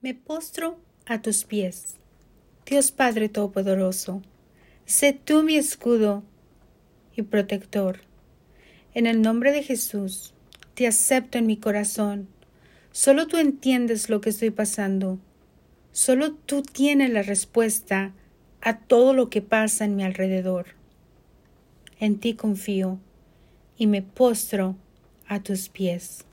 Me postro a tus pies. Dios Padre Todopoderoso, sé tú mi escudo y protector. En el nombre de Jesús, te acepto en mi corazón. Solo tú entiendes lo que estoy pasando. Solo tú tienes la respuesta a todo lo que pasa en mi alrededor. En ti confío y me postro a tus pies.